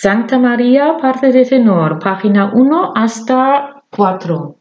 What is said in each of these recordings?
Santa María, parte de tenor, página 1 hasta 4.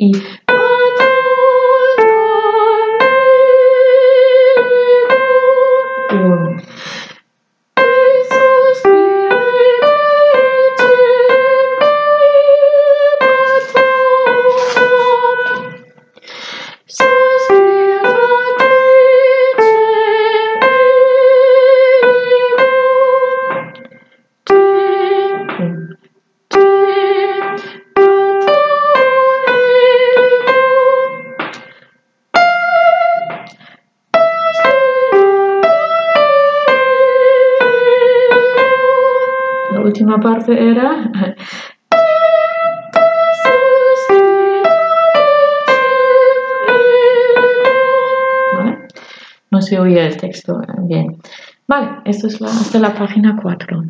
i última parte era. No se oía el texto bien. Vale, esto es la, hasta la página 4.